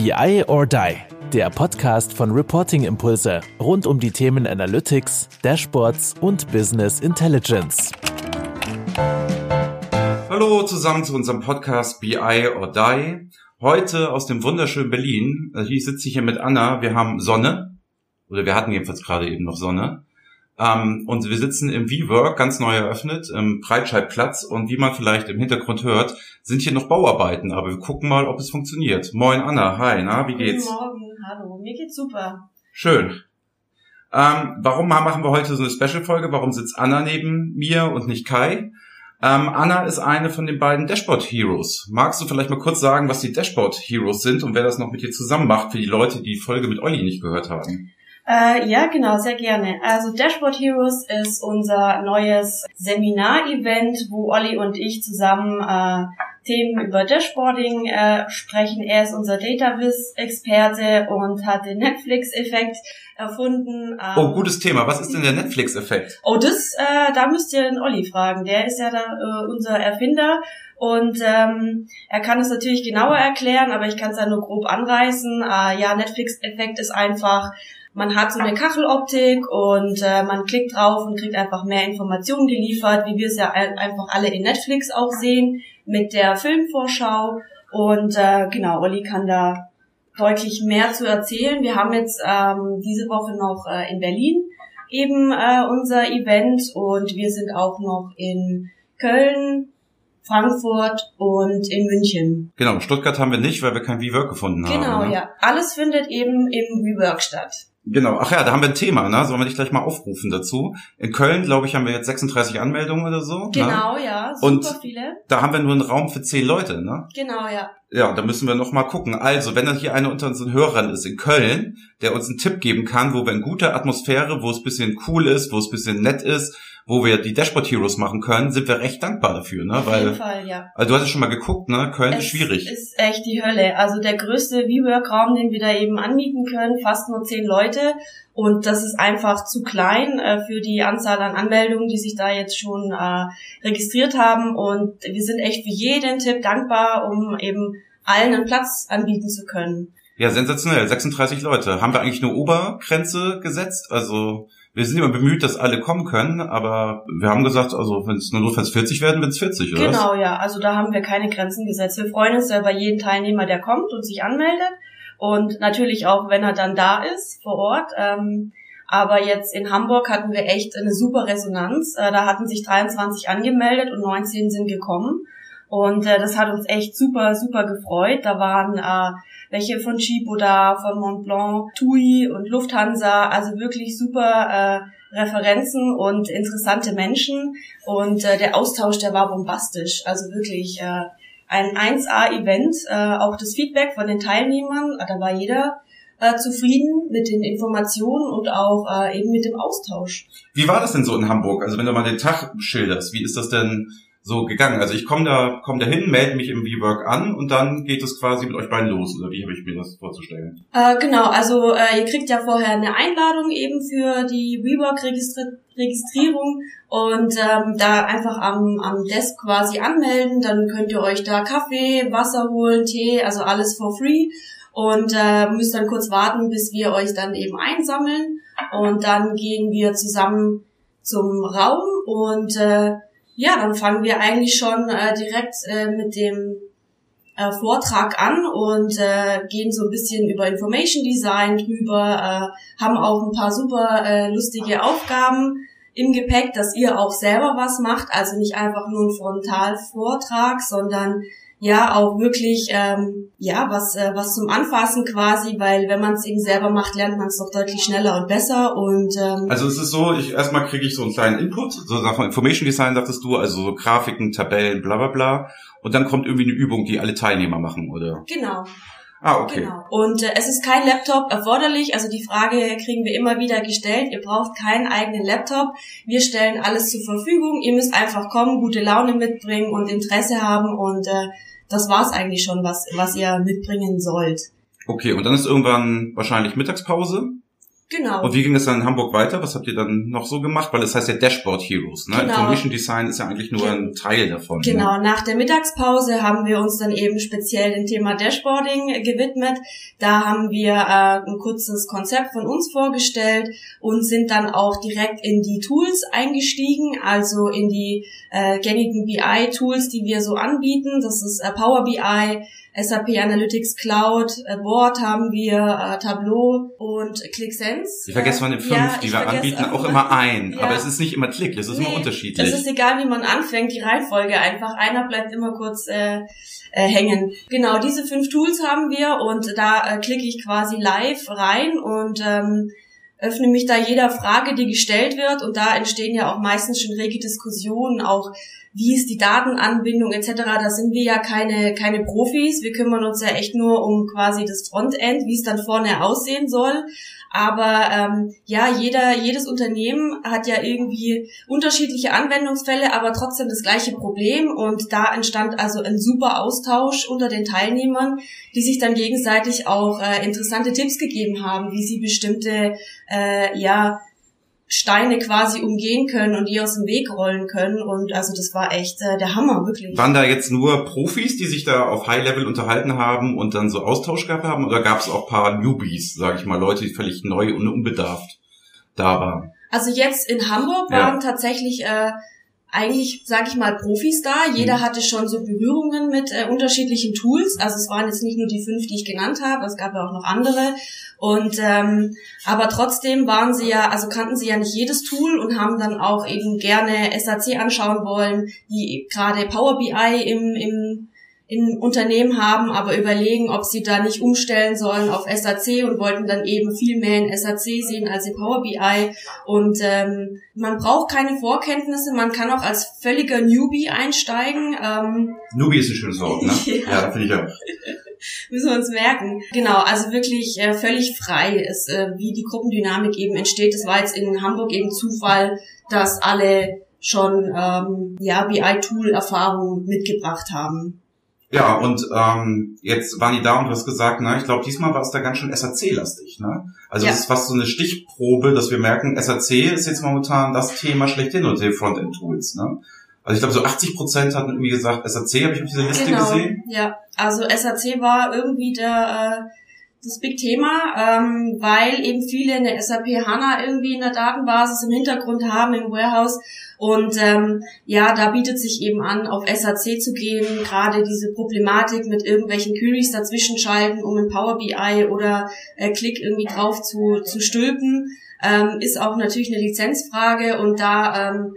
BI or Die, der Podcast von Reporting Impulse rund um die Themen Analytics, Dashboards und Business Intelligence. Hallo zusammen zu unserem Podcast BI or Die. Heute aus dem wunderschönen Berlin. Also ich sitze hier mit Anna. Wir haben Sonne. Oder wir hatten jedenfalls gerade eben noch Sonne. Ähm, und wir sitzen im WeWork, ganz neu eröffnet, im Breitscheidplatz. Und wie man vielleicht im Hintergrund hört, sind hier noch Bauarbeiten. Aber wir gucken mal, ob es funktioniert. Moin Anna, hi, na, wie geht's? Guten Morgen, hallo, mir geht's super. Schön. Ähm, warum machen wir heute so eine Special-Folge? Warum sitzt Anna neben mir und nicht Kai? Ähm, Anna ist eine von den beiden Dashboard Heroes. Magst du vielleicht mal kurz sagen, was die Dashboard Heroes sind und wer das noch mit dir zusammen macht für die Leute, die die Folge mit Olli nicht gehört haben? Äh, ja, genau, sehr gerne. Also Dashboard Heroes ist unser neues Seminar-Event, wo Olli und ich zusammen äh, Themen über Dashboarding äh, sprechen. Er ist unser Dataviz-Experte und hat den Netflix-Effekt erfunden. Ähm, oh, gutes Thema. Was ist denn der Netflix-Effekt? Oh, das, äh, da müsst ihr den Olli fragen. Der ist ja da äh, unser Erfinder und ähm, er kann es natürlich genauer erklären, aber ich kann es ja nur grob anreißen. Äh, ja, Netflix-Effekt ist einfach man hat so eine Kacheloptik und äh, man klickt drauf und kriegt einfach mehr Informationen geliefert, wie wir es ja einfach alle in Netflix auch sehen, mit der Filmvorschau. Und äh, genau, Olli kann da deutlich mehr zu erzählen. Wir haben jetzt ähm, diese Woche noch äh, in Berlin eben äh, unser Event und wir sind auch noch in Köln, Frankfurt und in München. Genau, Stuttgart haben wir nicht, weil wir kein WeWork gefunden genau, haben. Genau, ja. Alles findet eben im WeWork statt. Genau, ach ja, da haben wir ein Thema, ne? Sollen wir dich gleich mal aufrufen dazu? In Köln, glaube ich, haben wir jetzt 36 Anmeldungen oder so. Ne? Genau, ne? ja, super Und viele. Da haben wir nur einen Raum für 10 Leute, ne? Genau, ja. Ja, da müssen wir noch mal gucken. Also, wenn da hier einer unter unseren Hörern ist in Köln, der uns einen Tipp geben kann, wo wir in guter Atmosphäre, wo es bisschen cool ist, wo es bisschen nett ist, wo wir die Dashboard Heroes machen können, sind wir recht dankbar dafür, ne? Auf jeden Fall, ja. Also du hast es schon mal geguckt, ne? Köln es ist schwierig. ist echt die Hölle. Also der größte WeWork-Raum, den wir da eben anmieten können, fast nur zehn Leute. Und das ist einfach zu klein äh, für die Anzahl an Anmeldungen, die sich da jetzt schon äh, registriert haben. Und wir sind echt für jeden Tipp dankbar, um eben allen einen Platz anbieten zu können. Ja, sensationell. 36 Leute. Haben wir eigentlich eine Obergrenze gesetzt? Also wir sind immer bemüht, dass alle kommen können, aber wir haben gesagt, also wenn es nur notfalls 40 werden, wird es 40, oder? Genau, ja. Also da haben wir keine Grenzen gesetzt. Wir freuen uns ja über jeden Teilnehmer, der kommt und sich anmeldet. Und natürlich auch, wenn er dann da ist, vor Ort. Ähm, aber jetzt in Hamburg hatten wir echt eine super Resonanz. Äh, da hatten sich 23 angemeldet und 19 sind gekommen. Und äh, das hat uns echt super, super gefreut. Da waren äh, welche von Chibo da, von Montblanc, TUI und Lufthansa, also wirklich super äh, Referenzen und interessante Menschen. Und äh, der Austausch, der war bombastisch. Also wirklich äh, ein 1A-Event. Äh, auch das Feedback von den Teilnehmern, da war jeder äh, zufrieden mit den Informationen und auch äh, eben mit dem Austausch. Wie war das denn so in Hamburg? Also wenn du mal den Tag schilderst, wie ist das denn so gegangen? Also ich komme da, komm da hin, melde mich im WeWork an und dann geht es quasi mit euch beiden los. Oder wie habe ich mir das vorzustellen? Äh, genau, also äh, ihr kriegt ja vorher eine Einladung eben für die WeWork-Registrierung und ähm, da einfach am, am Desk quasi anmelden. Dann könnt ihr euch da Kaffee, Wasser holen, Tee, also alles for free und äh, müsst dann kurz warten, bis wir euch dann eben einsammeln und dann gehen wir zusammen zum Raum und äh, ja, dann fangen wir eigentlich schon äh, direkt äh, mit dem äh, Vortrag an und äh, gehen so ein bisschen über Information Design drüber, äh, haben auch ein paar super äh, lustige Aufgaben im Gepäck, dass ihr auch selber was macht, also nicht einfach nur ein Frontalvortrag, sondern ja auch wirklich ähm, ja was äh, was zum Anfassen quasi, weil wenn man es eben selber macht, lernt man es doch deutlich schneller und besser und ähm, also es ist so, ich erstmal kriege ich so einen kleinen Input, so Sachen Information Design sagtest du, also so Grafiken, Tabellen, bla bla bla und dann kommt irgendwie eine Übung, die alle Teilnehmer machen, oder? Genau. Ah, okay. Genau. Und äh, es ist kein Laptop erforderlich. Also die Frage kriegen wir immer wieder gestellt. Ihr braucht keinen eigenen Laptop. Wir stellen alles zur Verfügung. Ihr müsst einfach kommen, gute Laune mitbringen und Interesse haben und äh, das war's eigentlich schon, was, was ihr mitbringen sollt. Okay, und dann ist irgendwann wahrscheinlich Mittagspause. Genau. Und wie ging das dann in Hamburg weiter? Was habt ihr dann noch so gemacht? Weil es heißt ja Dashboard Heroes. Ne? Genau. Information Design ist ja eigentlich nur ein Teil davon. Ne? Genau, nach der Mittagspause haben wir uns dann eben speziell dem Thema Dashboarding gewidmet. Da haben wir äh, ein kurzes Konzept von uns vorgestellt und sind dann auch direkt in die Tools eingestiegen, also in die äh, gängigen BI-Tools, die wir so anbieten. Das ist äh, Power BI, SAP Analytics Cloud, äh, Board haben wir, äh, Tableau und ClickSense. Ich vergesse von den fünf, Ja, die wir anbieten, auch immer. immer ein. Ja. Aber es ist nicht immer Klick, es ist immer Nee, unterschiedlich. Es ist egal, wie man anfängt, die Reihenfolge einfach. Einer bleibt immer kurz äh, äh, hängen. Genau, diese fünf Tools haben wir und da äh, klicke ich quasi live rein und ähm, öffne mich da jeder Frage, die gestellt wird und da entstehen ja auch meistens schon rege Diskussionen, auch wie ist die Datenanbindung etc. Da sind wir ja keine, keine Profis. Wir kümmern uns ja echt nur um quasi das Frontend, wie es dann vorne aussehen soll. Aber ähm, ja, jeder, jedes Unternehmen hat ja irgendwie unterschiedliche Anwendungsfälle, aber trotzdem das gleiche Problem. Und da entstand also ein super Austausch unter den Teilnehmern, die sich dann gegenseitig auch äh, interessante Tipps gegeben haben, wie sie bestimmte äh, ja Steine quasi umgehen können und die aus dem Weg rollen können. Und also das war echt äh, der Hammer, wirklich. Waren da jetzt nur Profis, die sich da auf High-Level unterhalten haben und dann so Austausch gehabt haben? Oder gab es auch paar Newbies, sage ich mal, Leute, die völlig neu und unbedarft da waren? Also jetzt in Hamburg Ja. waren tatsächlich äh, eigentlich, sag ich mal, Profis da. Jeder Mhm. hatte schon so Berührungen mit äh, unterschiedlichen Tools. Also es waren jetzt nicht nur die fünf, die ich genannt habe, es gab ja auch noch andere. Und ähm, aber trotzdem waren sie ja, also kannten sie ja nicht jedes Tool und haben dann auch eben gerne SAC anschauen wollen, die gerade Power BI im, im im Unternehmen haben, aber überlegen, ob sie da nicht umstellen sollen auf SAC und wollten dann eben viel mehr in SAC sehen als in Power BI. Und ähm, man braucht keine Vorkenntnisse, man kann auch als völliger Newbie einsteigen. Ähm, Newbie ist ein schönes Wort, ne? Ja. ja finde ich auch. müssen wir uns merken. Genau, also wirklich äh, völlig frei ist, äh, wie die Gruppendynamik eben entsteht. Das war jetzt in Hamburg eben Zufall, dass alle schon ähm, ja BI-Tool-Erfahrung mitgebracht haben. Ja, und ähm, jetzt waren die da und du hast gesagt, na, ich glaube, diesmal war es da ganz schön SAC-lastig. Ne? Also Ja. das ist fast so eine Stichprobe, dass wir merken, SAC ist jetzt momentan das Thema schlechthin unter den Frontend-Tools. Ne? Also ich glaube, so 80 Prozent hatten irgendwie gesagt, SAC habe ich auf dieser Liste genau, gesehen. ja. Also SAC war irgendwie der äh, das Big Thema, ähm, weil eben viele eine SAP HANA irgendwie in der Datenbasis im Hintergrund haben, im Warehouse. Und ähm, ja, da bietet sich eben an, auf SAC zu gehen, gerade diese Problematik mit irgendwelchen Queries dazwischen schalten, um in Power BI oder äh, Click irgendwie drauf zu, zu stülpen, ähm, ist auch natürlich eine Lizenzfrage und da ähm,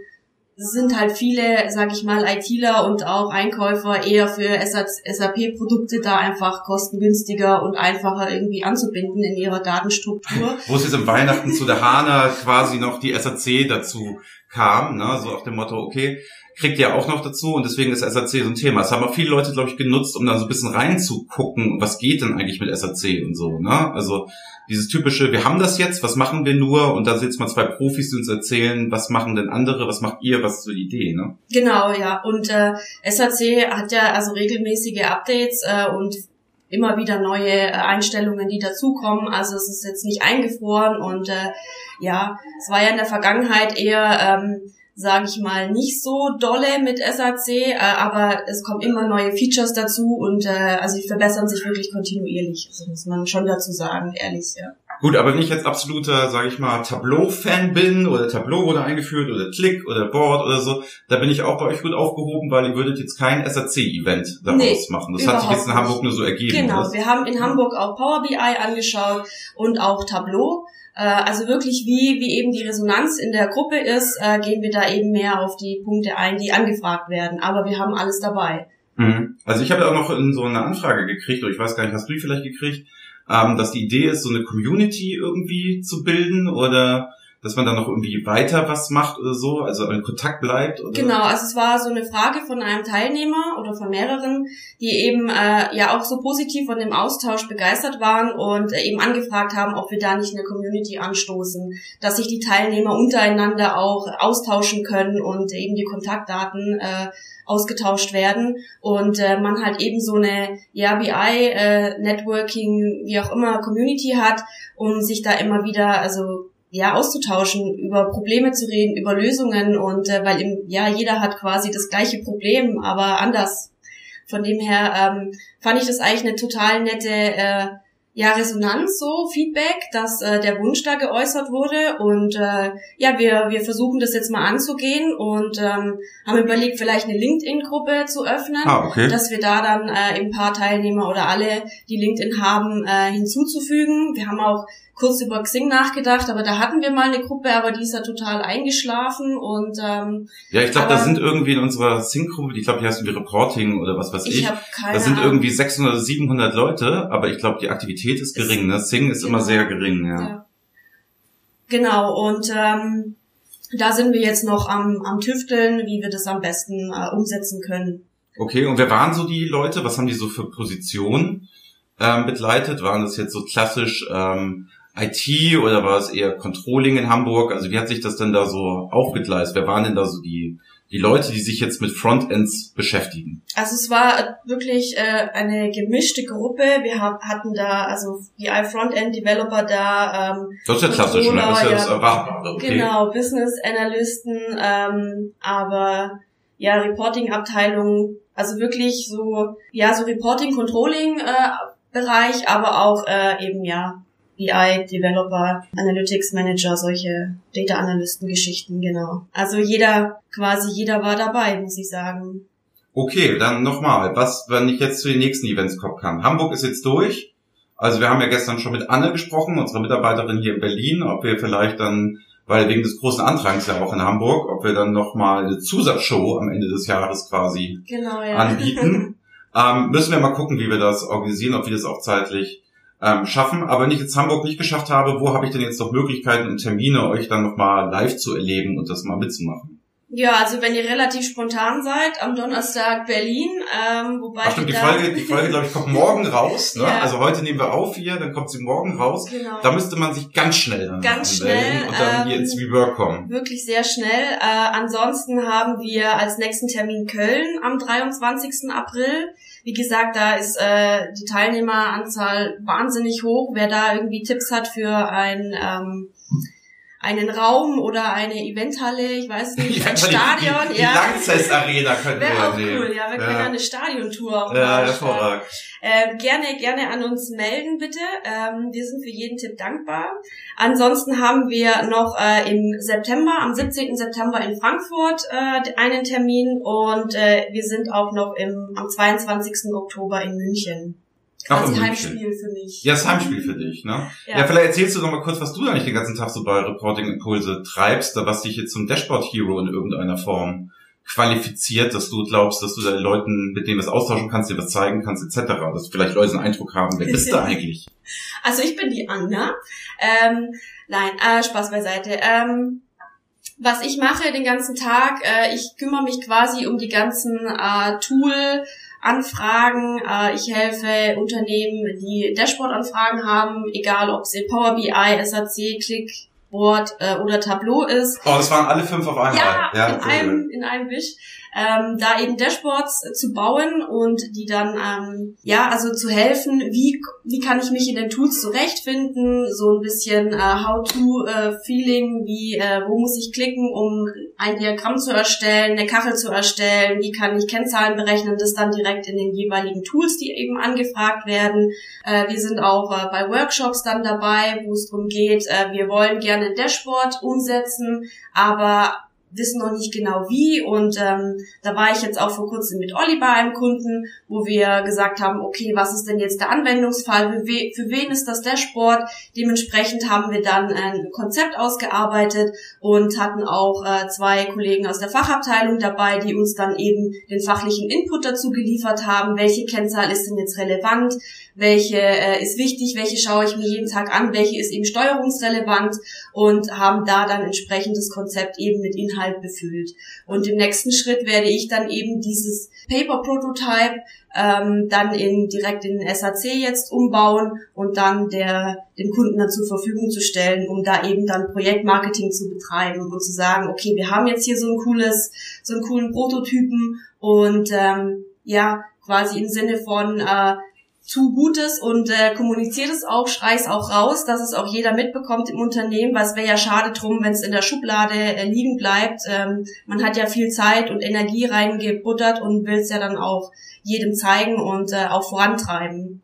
sind halt viele, sag ich mal, ITler und auch Einkäufer eher für SAP-Produkte da einfach kostengünstiger und einfacher irgendwie anzubinden in ihrer Datenstruktur. Wo es jetzt im Weihnachten zu der HANA quasi noch die SAC dazu kam, ne? so auf dem Motto, okay, kriegt ihr auch noch dazu und deswegen ist SAC so ein Thema. Das haben auch viele Leute, glaube ich, genutzt, um da so ein bisschen reinzugucken, was geht denn eigentlich mit SAC und so. Ne? Also dieses typische, wir haben das jetzt, was machen wir nur? Und da sitzen mal zwei Profis, die uns erzählen, was machen denn andere, was macht ihr, was ist so die Idee, ne? Genau, ja. Und äh, SAC hat ja also regelmäßige Updates äh, und immer wieder neue äh, Einstellungen, die dazukommen. Also es ist jetzt nicht eingefroren und äh, ja, es war ja in der Vergangenheit eher, ähm, sage ich mal, nicht so dolle mit SAC, äh, aber es kommen immer neue Features dazu und äh, also die verbessern sich wirklich kontinuierlich. Also muss man schon dazu sagen, ehrlich. Ja. Gut, aber wenn ich jetzt absoluter, sage ich mal, Tableau-Fan bin oder Tableau wurde eingeführt oder Click oder Board oder so, da bin ich auch bei euch gut aufgehoben, weil ihr würdet jetzt kein SAC-Event daraus Nee, machen. Das hat sich jetzt in Hamburg nur so ergeben. Genau, oder? wir haben in Hamburg auch Power BI angeschaut und auch Tableau. Äh, Also wirklich, wie, wie eben die Resonanz in der Gruppe ist, äh, gehen wir da eben mehr auf die Punkte ein, die angefragt werden. Aber wir haben alles dabei. Mhm. Also ich habe auch noch in so eine Anfrage gekriegt, oder ich weiß gar nicht, hast du die vielleicht gekriegt, ähm, dass die Idee ist, so eine Community irgendwie zu bilden oder dass man dann noch irgendwie weiter was macht oder so, also in Kontakt bleibt? Oder? Genau, also es war so eine Frage von einem Teilnehmer oder von mehreren, die eben äh, ja auch so positiv von dem Austausch begeistert waren und äh, eben angefragt haben, ob wir da nicht eine Community anstoßen, dass sich die Teilnehmer untereinander auch austauschen können und eben die Kontaktdaten äh, ausgetauscht werden und äh, man halt eben so eine ja, BI, äh, Networking, wie auch immer, Community hat, um sich da immer wieder, also ja, auszutauschen, über Probleme zu reden, über Lösungen und äh, weil im, ja, jeder hat quasi das gleiche Problem, aber anders. Von dem her ähm, fand ich das eigentlich eine total nette äh, ja, Resonanz, so Feedback, dass äh, der Wunsch da geäußert wurde. Und äh, ja, wir, wir versuchen das jetzt mal anzugehen und ähm, haben überlegt, vielleicht eine LinkedIn-Gruppe zu öffnen, ah, okay. dass wir da dann äh, ein paar Teilnehmer oder alle, die LinkedIn haben, äh, hinzuzufügen. Wir haben auch kurz über Xing nachgedacht, aber da hatten wir mal eine Gruppe, aber die ist ja total eingeschlafen und ähm, ja, ich glaube, da sind irgendwie in unserer Xing-Gruppe, ich glaube, die heißt irgendwie Reporting oder was weiß ich. ich keine da sind irgendwie 600 oder 700 Leute, aber ich glaube, die Aktivität ist gering. Ne? Xing ist immer Genau. sehr gering. Ja. Ja. Genau, und ähm, da sind wir jetzt noch am, am Tüfteln, wie wir das am besten äh, umsetzen können. Okay, und wer waren so die Leute? Was haben die so für Positionen ähm, begleitet? Waren das jetzt so klassisch ähm, IT oder war es eher Controlling in Hamburg? Also wie hat sich das denn da so aufgegleist? Wer waren denn da so die, die Leute, die sich jetzt mit Frontends beschäftigen? Also es war wirklich äh, eine gemischte Gruppe. Wir hab, hatten da also BI Frontend Developer da, ähm, Das ist ja klassisch, ne? Das ist ja das. Erwartbare. Okay. genau Business Analysten, ähm, aber ja Reporting-Abteilung, also wirklich so ja so Reporting Controlling äh, Bereich, aber auch äh, eben ja BI, Developer, Analytics Manager, solche Data Analysten Geschichten, genau. Also jeder, quasi jeder war dabei, muss ich sagen. Okay, dann nochmal, was, wenn ich jetzt zu den nächsten Events kommen kann. Hamburg ist jetzt durch. Also wir haben ja gestern schon mit Anne gesprochen, unserer Mitarbeiterin hier in Berlin, ob wir vielleicht dann, weil wegen des großen Andrangs ja auch in Hamburg, ob wir dann nochmal eine Zusatzshow am Ende des Jahres quasi Genau, ja. anbieten. ähm, müssen wir mal gucken, wie wir das organisieren, ob wir das auch zeitlich ähm, schaffen. Aber wenn ich jetzt Hamburg nicht geschafft habe, wo habe ich denn jetzt noch Möglichkeiten und Termine, euch dann nochmal live zu erleben und das mal mitzumachen? Ja, also wenn ihr relativ spontan seid, am Donnerstag Berlin, ähm, wobei Ach stimmt, die Folge, die Folge, glaube ich, kommt morgen raus. Ne? Ja. Also heute nehmen wir auf hier, dann kommt sie morgen raus. genau. Da müsste man sich ganz schnell dann Ganz anmelden schnell, und dann hier ähm, ins Rework kommen. Wirklich sehr schnell. Äh, ansonsten haben wir als nächsten Termin Köln am 23. April. Wie gesagt, da ist äh, die Teilnehmeranzahl wahnsinnig hoch. Wer da irgendwie Tipps hat für ein ähm, einen Raum oder eine Eventhalle, ich weiß nicht, ein die, Stadion, die, die ja. Langzeit Arena könnten wir Wäre auch nehmen. cool, ja, wir können ja ja. eine Stadiontour Ja, hervorragend. ähm, gerne, gerne an uns melden, bitte. Ähm, wir sind für jeden Tipp dankbar. Ansonsten haben wir noch äh, im September, am 17. September in Frankfurt äh, einen Termin und äh, wir sind auch noch im, am 22. Oktober in München. Quasi München. Heimspiel für mich. Ja, das Heimspiel für dich, ne? Ja. Ja. vielleicht erzählst du noch mal kurz, was du eigentlich den ganzen Tag so bei Reporting Impulse treibst, da was dich jetzt zum Dashboard Hero in irgendeiner Form qualifiziert, dass du glaubst, dass du da Leuten, mit denen du was austauschen kannst, dir was zeigen kannst, etc. Dass vielleicht Leute einen Eindruck haben, wer bist du eigentlich? Also ich bin die Anna. Ähm, nein, äh, Spaß beiseite. Ähm, was ich mache den ganzen Tag, äh, ich kümmere mich quasi um die ganzen äh, Tool-Anfragen. Äh, ich helfe Unternehmen, die Dashboard-Anfragen haben, egal ob es in Power BI, SAC, Clickboard äh, oder Tableau ist. Oh, das waren alle fünf auf einmal. Ja, in, sehr einem, in einem Wisch. Ähm, da eben Dashboards äh, zu bauen und die dann, ähm, ja, also zu helfen, wie, wie kann ich mich in den Tools zurechtfinden, so ein bisschen äh, How-to-Feeling, wie, äh, wo muss ich klicken, um ein Diagramm zu erstellen, eine Kachel zu erstellen, wie kann ich Kennzahlen berechnen, das dann direkt in den jeweiligen Tools, die eben angefragt werden. Äh, wir sind auch äh, bei Workshops dann dabei, wo es darum geht, äh, wir wollen gerne ein Dashboard umsetzen, aber wissen noch nicht genau wie. Und ähm, da war ich jetzt auch vor kurzem mit Olli bei einem Kunden, wo wir gesagt haben, okay, was ist denn jetzt der Anwendungsfall? Für, we für wen ist das der Sport? Dementsprechend haben wir dann ein Konzept ausgearbeitet und hatten auch äh, zwei Kollegen aus der Fachabteilung dabei, die uns dann eben den fachlichen Input dazu geliefert haben. Welche Kennzahl ist denn jetzt relevant? Welche äh, ist wichtig? Welche schaue ich mir jeden Tag an? Welche ist eben steuerungsrelevant? Und haben da dann entsprechend das Konzept eben mit Inhalt befüllt. Und im nächsten Schritt werde ich dann eben dieses Paper Prototype ähm, dann in, direkt in den SAC jetzt umbauen und dann der, dem Kunden dann zur Verfügung zu stellen, um da eben dann Projektmarketing zu betreiben und zu sagen, okay, wir haben jetzt hier so ein cooles, so einen coolen Prototypen und ähm, ja, quasi im Sinne von äh, tu Gutes und äh, kommuniziert es auch, schrei es auch raus, dass es auch jeder mitbekommt im Unternehmen, weil es wäre ja schade drum, wenn es in der Schublade äh, liegen bleibt. Ähm, man hat ja viel Zeit und Energie reingebuttert und will es ja dann auch jedem zeigen und äh, auch vorantreiben.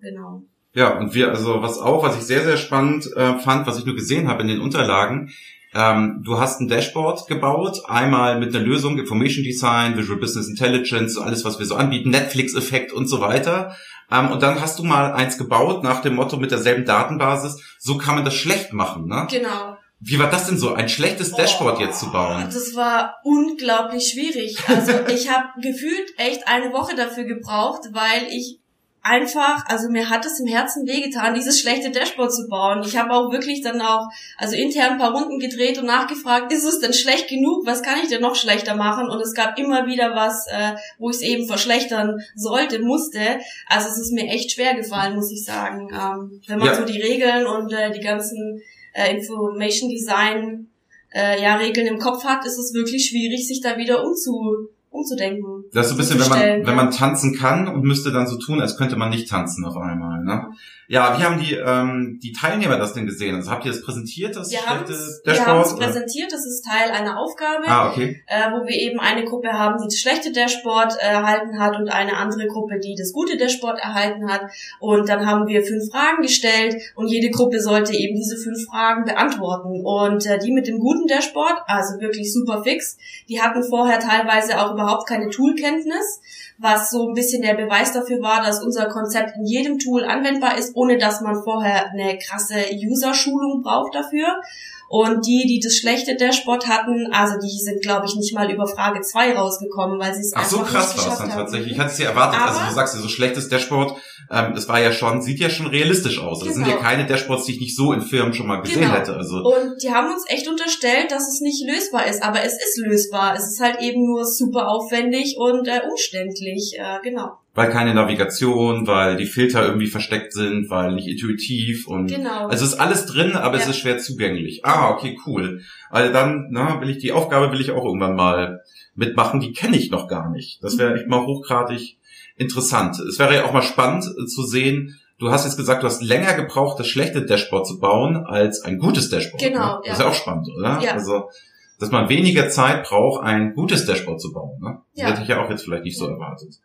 Genau. Ja, und wir, also was auch, was ich sehr, sehr spannend äh, fand, was ich nur gesehen habe in den Unterlagen, ähm, du hast ein Dashboard gebaut, einmal mit einer Lösung, Information Design, Visual Business Intelligence, alles, was wir so anbieten, Netflix-Effekt und so weiter. Ähm, und dann hast du mal eins gebaut nach dem Motto mit derselben Datenbasis, so kann man das schlecht machen, ne? Genau. Wie war das denn so, ein schlechtes Dashboard jetzt zu bauen? Das war unglaublich schwierig. Also ich habe gefühlt echt eine Woche dafür gebraucht, weil ich einfach, also mir hat es im Herzen wehgetan, dieses schlechte Dashboard zu bauen. Ich habe auch wirklich dann auch, also intern ein paar Runden gedreht und nachgefragt, ist es denn schlecht genug? Was kann ich denn noch schlechter machen? Und es gab immer wieder was, äh, wo ich es eben verschlechtern sollte, musste. Also es ist mir echt schwer gefallen, muss ich sagen. Ähm, wenn man ja. so die Regeln und äh, die ganzen äh, Information Design äh, ja, Regeln im Kopf hat, ist es wirklich schwierig, sich da wieder umzu umzudenken. Das ist so ein bisschen, wenn man, wenn man tanzen kann und müsste dann so tun, als könnte man nicht tanzen auf einmal. Ne? Ja, wie haben die, ähm, die Teilnehmer das denn gesehen? Also habt ihr das präsentiert, das wir? Wir haben es präsentiert, das ist Teil einer Aufgabe, ah, okay. äh, wo wir eben eine Gruppe haben, die das schlechte Dashboard äh, erhalten hat und eine andere Gruppe, die das gute Dashboard erhalten hat. Und dann haben wir fünf Fragen gestellt und jede Gruppe sollte eben diese fünf Fragen beantworten. Und äh, die mit dem guten Dashboard, also wirklich super fix, die hatten vorher teilweise auch überhaupt keine Toolkenntnis was so ein bisschen der Beweis dafür war, dass unser Konzept in jedem Tool anwendbar ist, ohne dass man vorher eine krasse User-Schulung braucht dafür. Und die, die das schlechte Dashboard hatten, also die sind, glaube ich, nicht mal über Frage 2 rausgekommen, weil sie es Ach so krass war es dann tatsächlich. Ich hatte es ja erwartet. Also Aber also du sagst ja so schlechtes Dashboard, ähm, das war ja schon, sieht ja schon realistisch aus. Das sind ja genau. keine Dashboards, die ich nicht so in Firmen schon mal gesehen genau. hätte. Also und die haben uns echt unterstellt, dass es nicht lösbar ist. Aber es ist lösbar. Es ist halt eben nur super aufwendig und äh, umständlich. Äh, genau weil keine Navigation, weil die Filter irgendwie versteckt sind, weil nicht intuitiv und genau. also ist alles drin, aber ja. es ist schwer zugänglich. Ah, okay, cool. Also dann, na, will ich die Aufgabe will ich auch irgendwann mal mitmachen, die kenne ich noch gar nicht. Das wäre echt mal hochgradig interessant. Es wäre ja auch mal spannend äh, zu sehen, Du hast jetzt gesagt, du hast länger gebraucht, das schlechte Dashboard zu bauen, als ein gutes Dashboard. Genau. Ne? Das ist ja auch spannend, oder? Ja. Also, dass man weniger Zeit braucht, ein gutes Dashboard zu bauen. Ne? Das ja. hätte ich ja auch jetzt vielleicht nicht so erwartet.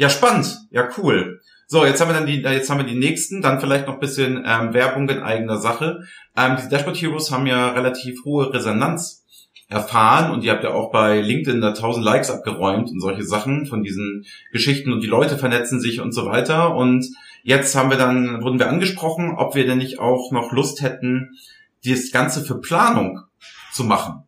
Ja, spannend. Ja, cool. So, jetzt haben wir dann die, jetzt haben wir die nächsten, dann vielleicht noch bisschen ähm, Werbung in eigener Sache. Ähm, die Dashboard Heroes haben ja relativ hohe Resonanz erfahren und ihr habt ja auch bei LinkedIn da 1000 Likes abgeräumt und solche Sachen von diesen Geschichten und die Leute vernetzen sich und so weiter und jetzt haben wir dann, wurden wir angesprochen, ob wir denn nicht auch noch Lust hätten, das Ganze für Planung zu machen.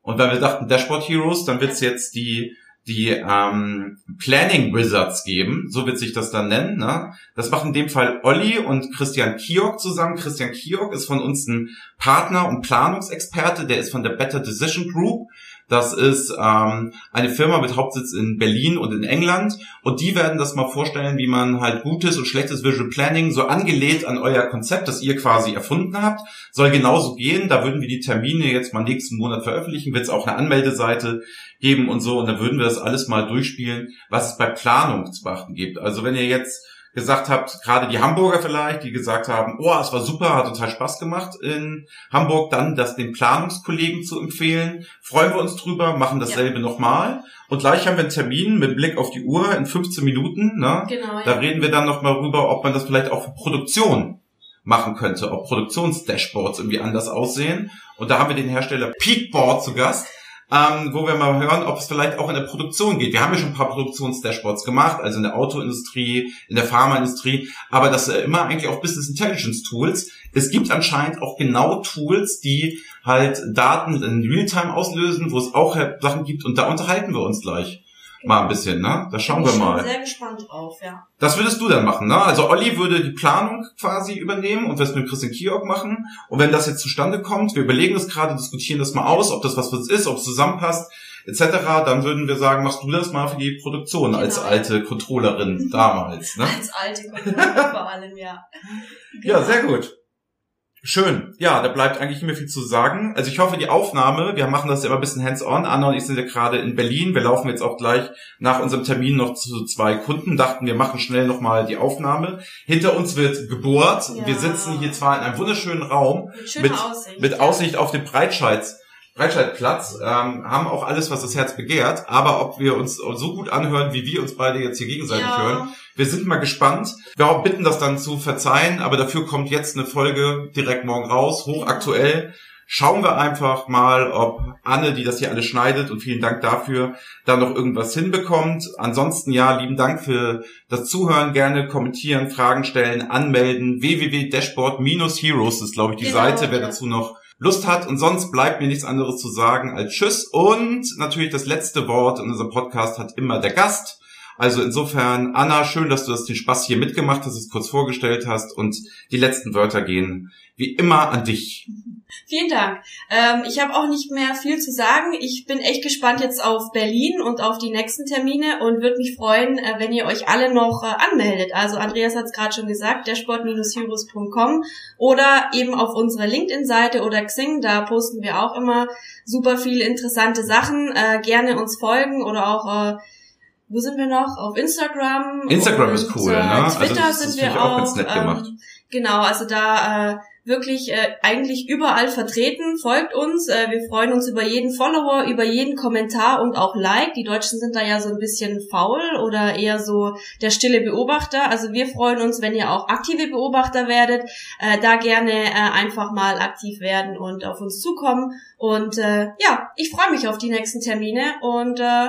Und weil wir dachten, Dashboard Heroes, dann wird's jetzt die die ähm, Planning Wizards geben, so wird sich das dann nennen. Ne? Das machen in dem Fall Olli und Christian Kiok zusammen. Christian Kiok ist von uns ein Partner und Planungsexperte, der ist von der Better Decision Group. Das ist ähm, eine Firma mit Hauptsitz in Berlin und in England. Und die werden das mal vorstellen, wie man halt gutes und schlechtes Visual Planning so angelehnt an euer Konzept, das ihr quasi erfunden habt, soll genauso gehen. Da würden wir die Termine jetzt mal nächsten Monat veröffentlichen. Wird es auch eine Anmeldeseite geben und so. Und da würden wir das alles mal durchspielen, was es bei Planung zu beachten gibt. Also wenn ihr jetzt gesagt habt, gerade die Hamburger vielleicht, die gesagt haben, oh, es war super, hat total Spaß gemacht in Hamburg, dann das den Planungskollegen zu empfehlen. Freuen wir uns drüber, machen dasselbe ja. nochmal. Und gleich haben wir einen Termin mit Blick auf die Uhr in 15 Minuten. Ne? Genau, da reden wir dann nochmal rüber, ob man das vielleicht auch für Produktion machen könnte, ob Produktionsdashboards irgendwie anders aussehen. Und da haben wir den Hersteller Peakboard zu Gast. Ähm, wo wir mal hören, ob es vielleicht auch in der Produktion geht. Wir haben ja schon ein paar Produktions-Dashboards gemacht, also in der Autoindustrie, in der Pharmaindustrie, aber das äh, immer eigentlich auch Business Intelligence Tools. Es gibt anscheinend auch genau Tools, die halt Daten in Realtime auslösen, wo es auch Sachen gibt und da unterhalten wir uns gleich mal ein bisschen, ne? Da schauen Bin wir ich mal. schon sehr gespannt drauf, ja. Das würdest du dann machen, ne? Also Olli würde die Planung quasi übernehmen und das mit Christian Kiok machen. Und wenn das jetzt zustande kommt, wir überlegen das gerade, diskutieren das mal aus, ob das was für uns ist, ob es zusammenpasst, etc., dann würden wir sagen, machst du das mal für die Produktion als Genau. alte Controllerin damals, ne? Als alte Kontrolle vor allem, ja. Ja, Genau. sehr gut. Schön. Ja, da bleibt eigentlich nicht mehr viel zu sagen. Also ich hoffe, die Aufnahme, wir machen das ja immer ein bisschen hands-on. Anna und ich sind ja gerade in Berlin. Wir laufen jetzt auch gleich nach unserem Termin noch zu zwei Kunden. Dachten, wir machen schnell nochmal die Aufnahme. Hinter uns wird gebohrt. Ja. Wir sitzen hier zwar in einem wunderschönen Raum Mit mit- Aussicht. mit. Aussicht auf den Breitscheids. Breitscheidplatz, ähm, haben auch alles, was das Herz begehrt, aber ob wir uns so gut anhören, wie wir uns beide jetzt hier gegenseitig Ja. hören, wir sind mal gespannt. Wir bitten das dann zu verzeihen, aber dafür kommt jetzt eine Folge direkt morgen raus, hochaktuell. Schauen wir einfach mal, ob Anne, die das hier alles schneidet, und vielen Dank dafür, da noch irgendwas hinbekommt. Ansonsten ja, lieben Dank für das Zuhören. Gerne kommentieren, Fragen stellen, anmelden. www.dashboard-heroes ist, glaube ich, die Genau, Seite, wer ja. dazu noch Lust hat. Und sonst bleibt mir nichts anderes zu sagen als Tschüss. Und natürlich das letzte Wort in unserem Podcast hat immer der Gast. Also insofern, Anna, schön, dass du das den Spaß hier mitgemacht hast, es kurz vorgestellt hast und die letzten Wörter gehen wie immer an dich. Vielen Dank. Ähm, ich habe auch nicht mehr viel zu sagen. Ich bin echt gespannt jetzt auf Berlin und auf die nächsten Termine und würde mich freuen, äh, wenn ihr euch alle noch äh, anmeldet. Also Andreas hat es gerade schon gesagt, dashboard-heroes.com oder eben auf unserer LinkedIn-Seite oder Xing. Da posten wir auch immer super viele interessante Sachen. Äh, gerne uns folgen oder auch äh, wo sind wir noch? Auf Instagram. Instagram und, ist cool, äh, ne? Also Twitter das sind wir auch auch. ganz nett gemacht. Ähm, genau, also da äh, wirklich äh, eigentlich überall vertreten. Folgt uns. Äh, wir freuen uns über jeden Follower, über jeden Kommentar und auch Like. Die Deutschen sind da ja so ein bisschen faul oder eher so der stille Beobachter. Also wir freuen uns, wenn ihr auch aktive Beobachter werdet. Äh, da gerne äh, einfach mal aktiv werden und auf uns zukommen. Und äh, ja, ich freue mich auf die nächsten Termine und äh,